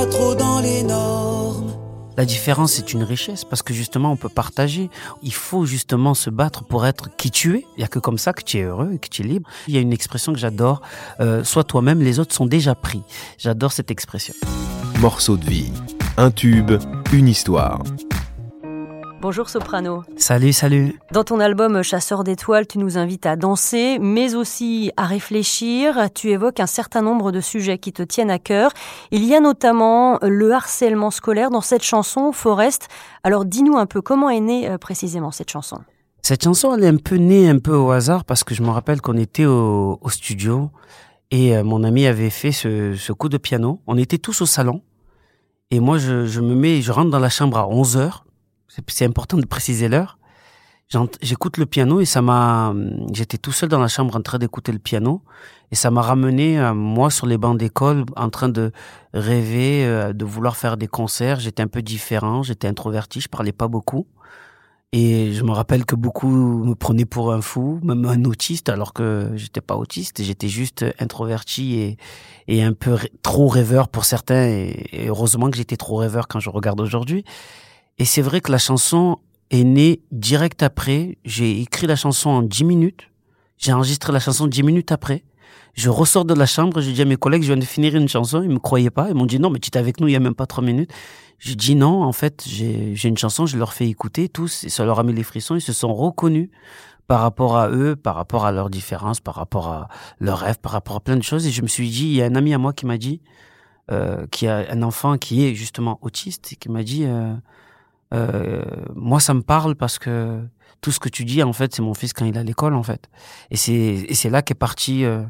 pas trop dans les normes. La différence est une richesse parce que justement on peut partager. Il faut justement se battre pour être qui tu es. Il y a que comme ça que tu es heureux et que tu es libre. Il y a une expression que j'adore. Euh, sois toi-même, les autres sont déjà pris. J'adore cette expression. Morceau de vie, un tube, une histoire. Bonjour Soprano. Salut, salut. Dans ton album Chasseur d'étoiles, tu nous invites à danser, mais aussi à réfléchir. Tu évoques un certain nombre de sujets qui te tiennent à cœur. Il y a notamment le harcèlement scolaire dans cette chanson, Forest. Alors dis-nous un peu comment est née euh, précisément cette chanson. Cette chanson, elle est un peu née un peu au hasard parce que je me rappelle qu'on était au, au, studio et euh, mon ami avait fait ce, ce, coup de piano. On était tous au salon et moi je, je me mets, je rentre dans la chambre à 11 heures c'est important de préciser l'heure. J'écoute le piano et ça m'a. J'étais tout seul dans la chambre en train d'écouter le piano et ça m'a ramené à moi sur les bancs d'école en train de rêver, euh, de vouloir faire des concerts. J'étais un peu différent, j'étais introverti, je parlais pas beaucoup. Et je me rappelle que beaucoup me prenaient pour un fou, même un autiste, alors que j'étais pas autiste, j'étais juste introverti et un peu trop rêveur pour certains. et heureusement que j'étais trop rêveur quand je regarde aujourd'hui. Et c'est vrai que la chanson est née direct après. J'ai écrit la chanson en 10 minutes. J'ai enregistré la chanson 10 minutes après. Je ressors de la chambre, j'ai dit à mes collègues, je viens de finir une chanson. Ils me croyaient pas. Ils m'ont dit, non, mais tu étais avec nous il y a même pas trois minutes. J'ai dit, non, en fait, j'ai une chanson, je leur fais écouter tous, et ça leur a mis les frissons. Ils se sont reconnus par rapport à eux, par rapport à leurs différences, par rapport à leurs rêves, par rapport à plein de choses. Et je me suis dit, il y a un ami à moi qui m'a dit, euh, qui a un enfant qui est justement autiste, et qui m'a dit, euh, euh, moi, ça me parle parce que tout ce que tu dis, en fait, c'est mon fils quand il est à l'école, en fait. Et c'est et c'est là qu'est parti euh,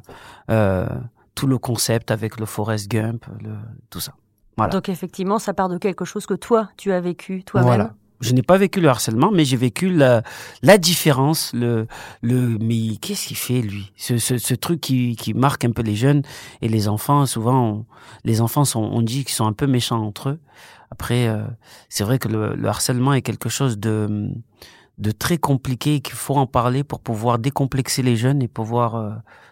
euh, tout le concept avec le Forest Gump, le, tout ça. Voilà. Donc effectivement, ça part de quelque chose que toi, tu as vécu toi-même. Voilà. Je n'ai pas vécu le harcèlement, mais j'ai vécu la, la différence, le, le, mais qu'est-ce qu'il fait, lui? Ce, ce, ce, truc qui, qui marque un peu les jeunes et les enfants. Souvent, les enfants sont, on dit qu'ils sont un peu méchants entre eux. Après, euh, c'est vrai que le, le, harcèlement est quelque chose de, de très compliqué et qu'il faut en parler pour pouvoir décomplexer les jeunes et pouvoir euh,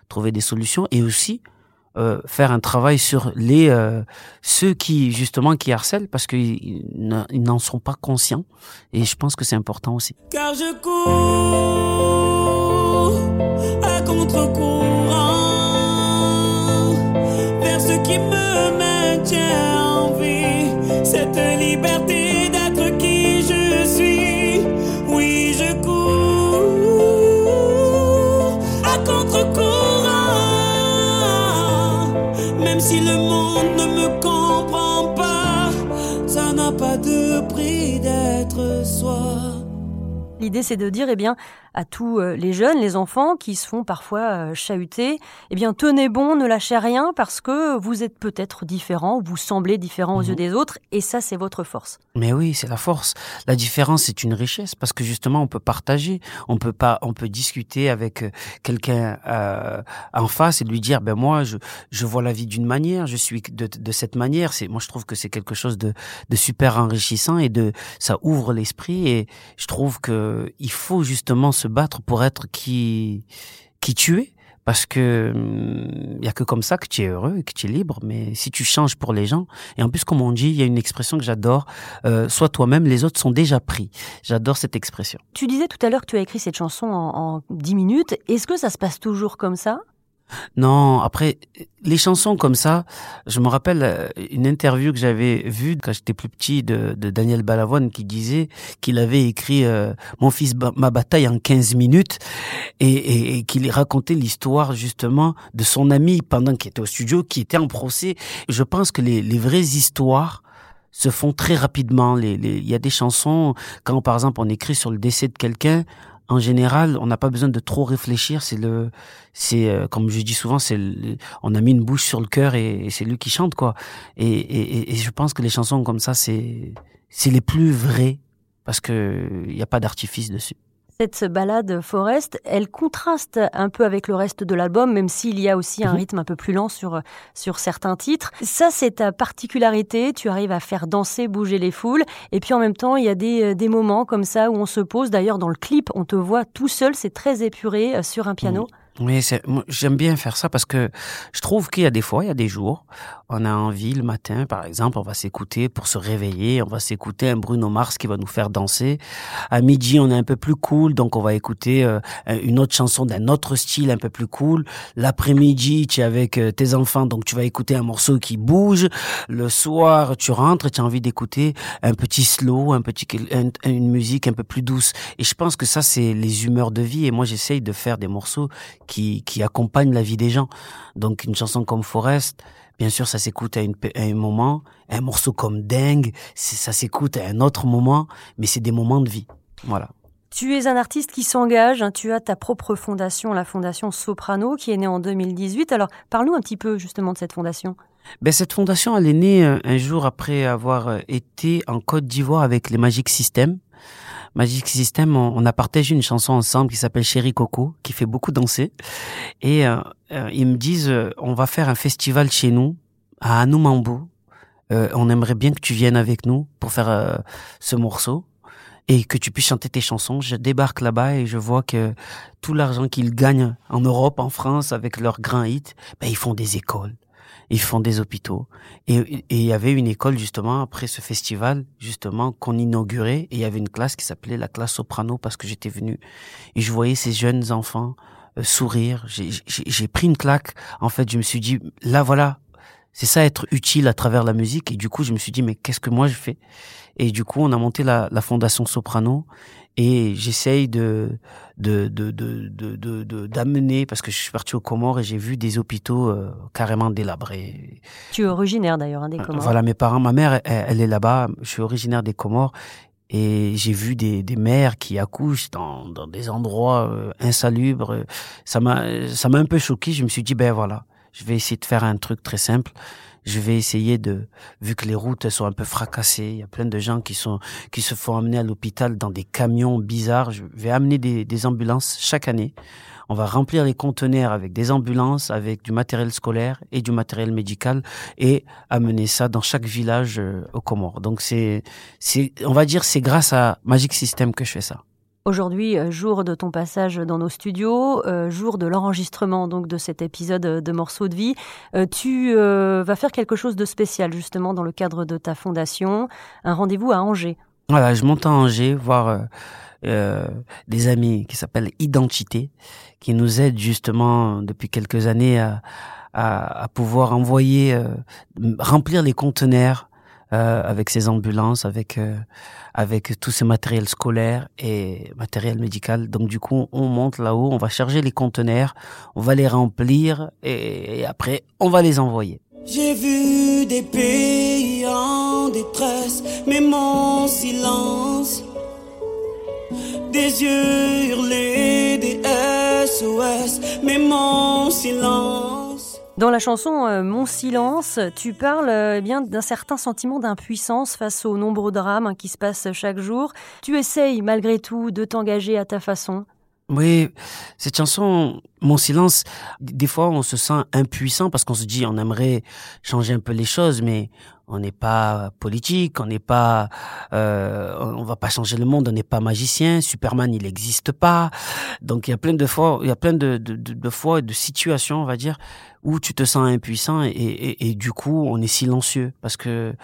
trouver des solutions et aussi euh, faire un travail sur les euh, ceux qui justement qui harcèlent parce qu'ils n'en sont pas conscients et je pense que c'est important aussi. Car je cours à contre-courant de prix d'être soi. L'idée, c'est de dire, eh bien, à tous euh, les jeunes, les enfants qui se font parfois euh, chahuter, eh bien, tenez bon, ne lâchez rien parce que vous êtes peut-être différent, vous semblez différent aux yeux mhm. des autres, et ça, c'est votre force. Mais oui, c'est la force. La différence, c'est une richesse parce que justement, on peut partager, on peut pas, on peut discuter avec euh, quelqu'un euh, en face et lui dire, ben moi, je, je vois la vie d'une manière, je suis de, de cette manière. C'est, moi, je trouve que c'est quelque chose de, de super enrichissant et de, ça ouvre l'esprit et je trouve que il faut justement se battre pour être qui qui tu es. Parce que il hum, y a que comme ça que tu es heureux et que tu es libre. Mais si tu changes pour les gens et en plus comme on dit il y a une expression que j'adore euh, sois toi-même les autres sont déjà pris j'adore cette expression. Tu disais tout à l'heure que tu as écrit cette chanson en, en 10 minutes. Est-ce que ça se passe toujours comme ça? Non, après, les chansons comme ça, je me rappelle euh, une interview que j'avais vue quand j'étais plus petit de, Daniel Balavoine qui disait qu'il avait écrit euh, Mon fils, ma bataille en 15 minutes et, qu'il racontait l'histoire justement de son ami pendant qu'il était au studio, qui était en procès. Je pense que les, vraies histoires se font très rapidement. Il y a des chansons, quand par exemple on écrit sur le décès de quelqu'un, en général, on n'a pas besoin de trop réfléchir. C'est le, c'est euh, comme je dis souvent, c'est on a mis une bouche sur le cœur et, c'est lui qui chante quoi. Et, et, et, je pense que les chansons comme ça, c'est c'est les plus vraies parce que il n'y a pas d'artifice dessus. Cette balade Forest, elle contraste un peu avec le reste de l'album, même s'il y a aussi un mhm. rythme un peu plus lent sur, sur certains titres. Ça, c'est ta particularité. Tu arrives à faire danser, bouger les foules. Et puis en même temps, il y a des, euh, des moments comme ça où on se pose. D'ailleurs, dans le clip, on te voit tout seul. C'est très épuré euh, sur un piano. Oui, j'aime bien faire ça parce que je trouve qu'il y a des fois, il y a des jours on a envie le matin, par exemple, on va s'écouter pour se réveiller, on va s'écouter un Bruno Mars qui va nous faire danser. À midi, on est un peu plus cool, donc on va écouter euh, une autre chanson d'un autre style un peu plus cool. L'après-midi, tu es avec euh, tes enfants, donc tu vas écouter un morceau qui bouge. Le soir, tu rentres, tu as envie d'écouter un petit slow, une musique un peu plus douce. Et je pense que ça, c'est les humeurs de vie. Et moi, j'essaye de faire des morceaux qui qui accompagnent la vie des gens. Donc une chanson comme Forest Bien sûr, ça s'écoute à, un moment. Un morceau comme Dingue, ça s'écoute à un autre moment, mais c'est des moments de vie. Voilà. Tu es un artiste qui s'engage, hein. tu as ta propre fondation, la fondation Soprano, qui est née en 2018. Alors, parle-nous un petit peu justement de cette fondation. Ben, cette fondation, elle est née euh, un jour après avoir euh, été en Côte d'Ivoire avec les Magic System. Magic System, on, a partagé une chanson ensemble qui s'appelle Chéri Coco, qui fait beaucoup danser. Et euh, euh, ils me disent, euh, on va faire un festival chez nous, à Anoumambo. on aimerait bien que tu viennes avec nous pour faire ce morceau et que tu puisses chanter tes chansons. Je débarque là-bas et je vois que tout l'argent qu'ils gagnent en Europe, en France, avec leurs grands hits, ben, ils font des écoles ils font des hôpitaux. Et il y avait une école justement après ce festival justement qu'on inaugurait et il y avait une classe qui s'appelait la classe soprano parce que j'étais venu et je voyais ces jeunes enfants euh, sourire. J'ai pris une claque. En fait, je me suis dit là voilà, c'est ça être utile à travers la musique et du coup je me suis dit mais qu'est-ce que moi je fais? Et du coup on a monté la, la fondation Soprano et j'essaye de de de de d'amener parce que je suis parti aux Comores et j'ai vu des hôpitaux euh, carrément délabrés. Tu es originaire d'ailleurs hein, des Comores. Voilà mes parents, ma mère elle, est là-bas, je suis originaire des Comores et j'ai vu des, des mères qui accouchent dans, dans des endroits euh, insalubres. Ça m'a ça m'a un peu choqué. Je me suis dit ben voilà, je vais essayer de faire un truc très simple je vais essayer de, vu que les routes sont un peu fracassées, il y a plein de gens qui sont, qui se font amener à l'hôpital dans des camions bizarres. Je vais amener des, des ambulances chaque année. On va remplir les conteneurs avec des ambulances, avec du matériel scolaire et du matériel médical et amener ça dans chaque village euh, au Comores. Donc c'est, c'est, on va dire, c'est grâce à Magic System que je fais ça. Aujourd'hui, euh, jour de ton passage dans nos studios, euh, jour de l'enregistrement donc de cet épisode de Morceaux de vie, euh, tu vas faire quelque chose de spécial justement dans le cadre de ta fondation, un rendez-vous à Angers. Voilà, je monte à Angers voir des amis qui s'appellent Identité, qui nous aident justement depuis quelques années à, à pouvoir envoyer, remplir les conteneurs euh, avec ces ambulances, avec euh, avec tout ce matériel scolaire et matériel médical. Donc du coup, on monte là-haut, on va charger les conteneurs, on va les remplir et, après on va les envoyer. J'ai vu des pays en détresse, mais mon silence, des yeux hurlés, des SOS, mais mon silence. Dans la chanson euh, Mon silence, tu parles euh, eh bien d'un certain sentiment d'impuissance face aux nombreux drames qui se passent chaque jour. Tu essayes malgré tout de t'engager à ta façon. Oui, cette chanson, Mon silence, des fois on se sent impuissant parce qu'on se dit on aimerait changer un peu les choses, mais on n'est pas politique, on n'est pas, euh, on va pas changer le monde, on n'est pas magicien. Superman, il n'existe pas. Donc il y a plein de fois, il y a plein de, de, situations, on va dire, où tu te sens impuissant et, du coup on est silencieux parce que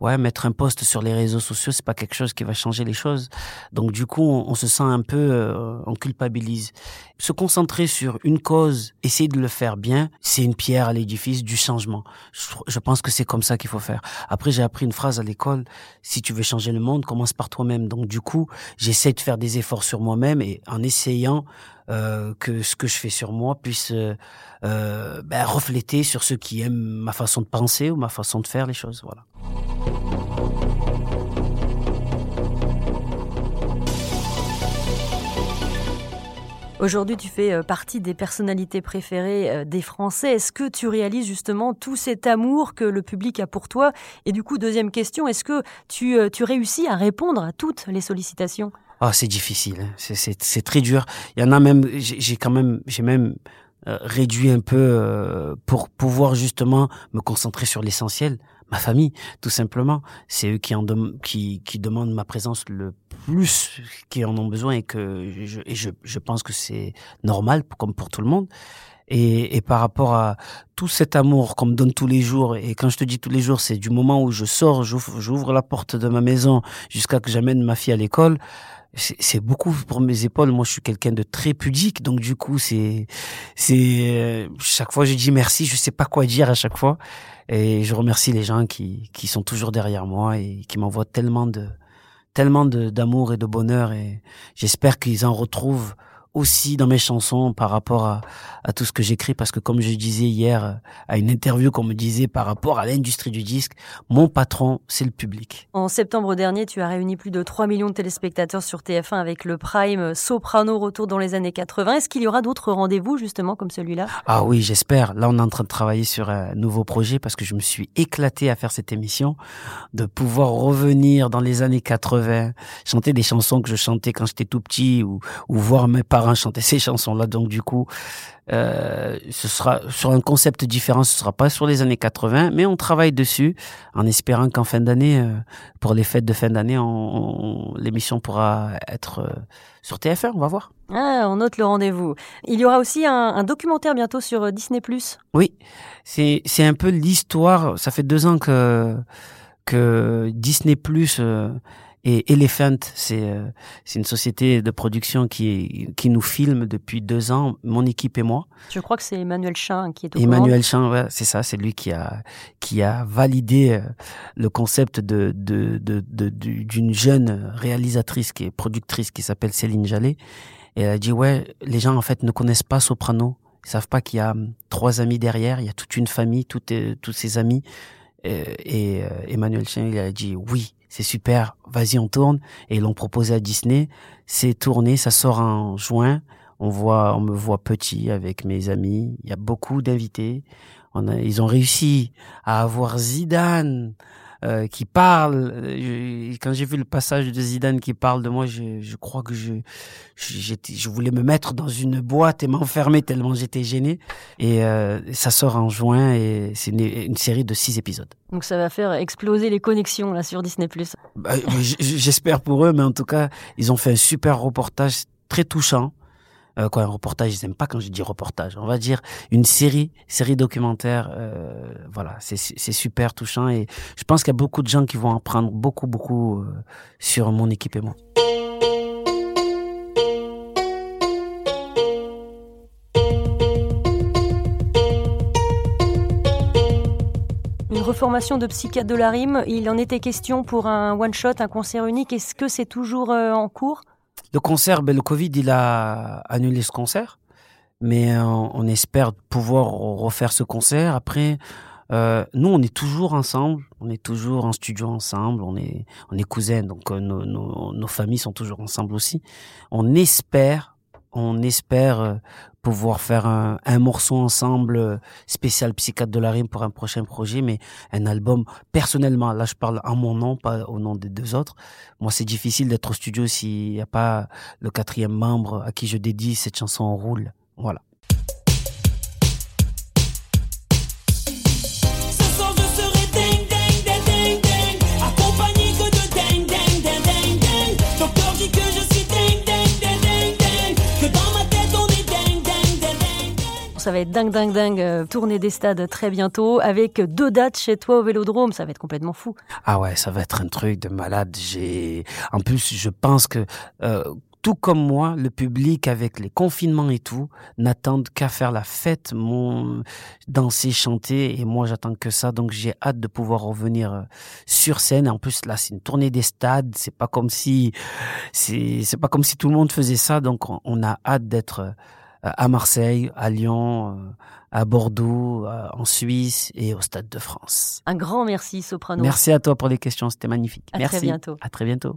ouais mettre un post sur les réseaux sociaux c'est pas quelque chose qui va changer les choses donc du coup on, se sent un peu euh, on culpabilise se concentrer sur une cause essayer de le faire bien c'est une pierre à l'édifice du changement je, pense que c'est comme ça qu'il faut faire après j'ai appris une phrase à l'école si tu veux changer le monde commence par toi-même donc du coup j'essaie de faire des efforts sur moi-même et en essayant euh, que ce que je fais sur moi puisse euh, euh, ben, refléter sur ceux qui aiment ma façon de penser ou ma façon de faire les choses. Voilà. Aujourd'hui, tu fais partie des personnalités préférées des Français. Est-ce que tu réalises justement tout cet amour que le public a pour toi? Et du coup, deuxième question, est-ce que tu, tu réussis à répondre à toutes les sollicitations? Ah, c'est difficile, hein. c'est très dur. Il y en a même, j'ai quand même, j'ai même euh, réduit un peu euh, pour pouvoir justement me concentrer sur l'essentiel, ma famille, tout simplement. C'est eux qui en qui, qui demandent ma présence le plus, qui en ont besoin et que je, et je, je pense que c'est normal, comme pour tout le monde. Et, et, par rapport à tout cet amour qu'on me donne tous les jours, et quand je te dis tous les jours, c'est du moment où je sors, j'ouvre la porte de ma maison jusqu'à que j'amène ma fille à l'école, c'est beaucoup pour mes épaules. Moi, je suis quelqu'un de très pudique, donc du coup, c'est c'est euh, chaque fois je dis merci, je sais pas quoi dire à chaque fois, et je remercie les gens qui qui sont toujours derrière moi et qui m'envoient tellement de tellement d'amour et de bonheur, et j'espère qu'ils en retrouvent aussi dans mes chansons par rapport à, à tout ce que j'écris parce que comme je disais hier à une interview qu'on me disait par rapport à l'industrie du disque, mon patron c'est le public. En septembre dernier, tu as réuni plus de 3 millions de téléspectateurs sur TF1 avec le Prime Soprano retour dans les années 80. Est-ce qu'il y aura d'autres rendez-vous justement comme celui-là? Ah oui, j'espère. Là, on est en train de travailler sur un nouveau projet parce que je me suis éclaté à faire cette émission, de pouvoir revenir dans les années 80, chanter des chansons que je chantais quand j'étais tout petit ou, ou voir mes parents chanter ces chansons-là. Donc du coup, euh, ce sera sur un concept différent. Ce sera pas sur les années 80, mais on travaille dessus en espérant qu'en fin d'année, euh, pour les fêtes de fin d'année, l'émission pourra être euh, sur TF1. On va voir. Ah, on note le rendez-vous. Il y aura aussi un, un documentaire bientôt sur Disney+. Oui, c'est c'est un peu l'histoire. Ça fait deux ans que que Disney Plus et Elephant, c'est euh, c'est une société de production qui qui nous filme depuis deux ans, mon équipe et moi. Je crois que c'est Emmanuel Chin qui est au Emmanuel Chin, ouais, c'est ça, c'est lui qui a qui a validé euh, le concept de de de d'une jeune réalisatrice qui est productrice qui s'appelle Céline Jallet. Et elle a dit ouais, les gens en fait ne connaissent pas Soprano, ils savent pas qu'il y a hum, trois amis derrière, il y a toute une famille, tous tous ses amis. Et, et euh, Emmanuel Chin, il a dit oui, c'est super, vas-y on tourne. Et l'ont proposé à Disney, c'est tourné, ça sort en juin. On voit, on me voit petit avec mes amis. Il y a beaucoup d'invités. Ils ont réussi à avoir Zidane euh, qui parle. Euh, quand j'ai vu le passage de Zidane qui parle de moi, je, je crois que je, je, je voulais me mettre dans une boîte et m'enfermer tellement j'étais gêné. Et euh, ça sort en juin et c'est une, une, série de six épisodes. Donc ça va faire exploser les connexions là sur Disney+. Bah, J'espère pour eux, mais en tout cas, ils ont fait un super reportage très touchant euh, un reportage, ils n'aiment pas quand je dis reportage. On va dire une série, série documentaire. Euh, voilà, c'est super touchant et je pense qu'il y a beaucoup de gens qui vont apprendre beaucoup, beaucoup euh, sur mon équipe et moi. Une reformation de psychiatre de la rime, il en était question pour un one-shot, un concert unique. Est-ce que c'est toujours en cours? Le concert, ben, le Covid, il a annulé ce concert. Mais euh, on, espère pouvoir refaire ce concert. Après, euh, nous, on est toujours ensemble. On est toujours en studio ensemble. On est, on est cousins. Donc, euh, nos, nos, nos familles sont toujours ensemble aussi. On espère on espère euh, pouvoir faire un, morceau ensemble euh, spécial psychiatre de la rime pour un prochain projet, mais un album personnellement. Là, je parle en mon nom, pas au nom des deux autres. Moi, c'est difficile d'être au studio s'il n'y a pas le quatrième membre à qui je dédie cette chanson en roule. Voilà. Ça va être dingue, dingue, dingue. Euh, tournée des stades très bientôt avec deux dates chez toi au Vélodrome. Ça va être complètement fou. Ah ouais, ça va être un truc de malade. J'ai, en plus, je pense que euh, tout comme moi, le public avec les confinements et tout n'attendent qu'à faire la fête, mon danser, chanter et moi j'attends que ça. Donc j'ai hâte de pouvoir revenir euh, sur scène. En plus là, c'est une tournée des stades. C'est pas comme si c'est pas comme si tout le monde faisait ça. Donc on a hâte d'être à Marseille, à Lyon, euh, à Bordeaux, euh, en Suisse et au Stade de France. Un grand merci, Soprano. Merci à toi pour les questions, c'était magnifique. À merci. très bientôt. À très bientôt.